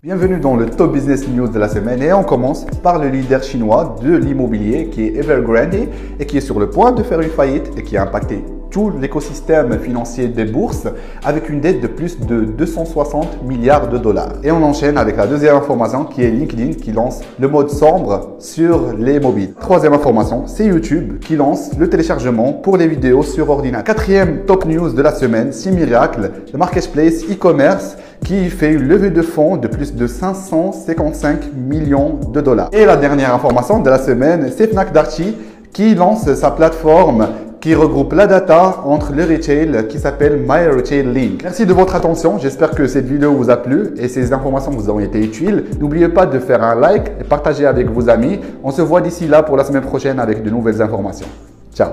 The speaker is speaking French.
Bienvenue dans le Top Business News de la semaine et on commence par le leader chinois de l'immobilier qui est Evergrande et qui est sur le point de faire une faillite et qui a impacté tout l'écosystème financier des bourses avec une dette de plus de 260 milliards de dollars. Et on enchaîne avec la deuxième information qui est LinkedIn qui lance le mode sombre sur les mobiles. Troisième information, c'est YouTube qui lance le téléchargement pour les vidéos sur ordinateur. Quatrième top news de la semaine, c'est Miracle, le marketplace e-commerce qui fait une levée de fonds de plus de 555 millions de dollars. Et la dernière information de la semaine, c'est Fnac Darty qui lance sa plateforme qui regroupe la data entre le retail qui s'appelle My Retail Link. Merci de votre attention. J'espère que cette vidéo vous a plu et ces informations vous ont été utiles. N'oubliez pas de faire un like et partager avec vos amis. On se voit d'ici là pour la semaine prochaine avec de nouvelles informations. Ciao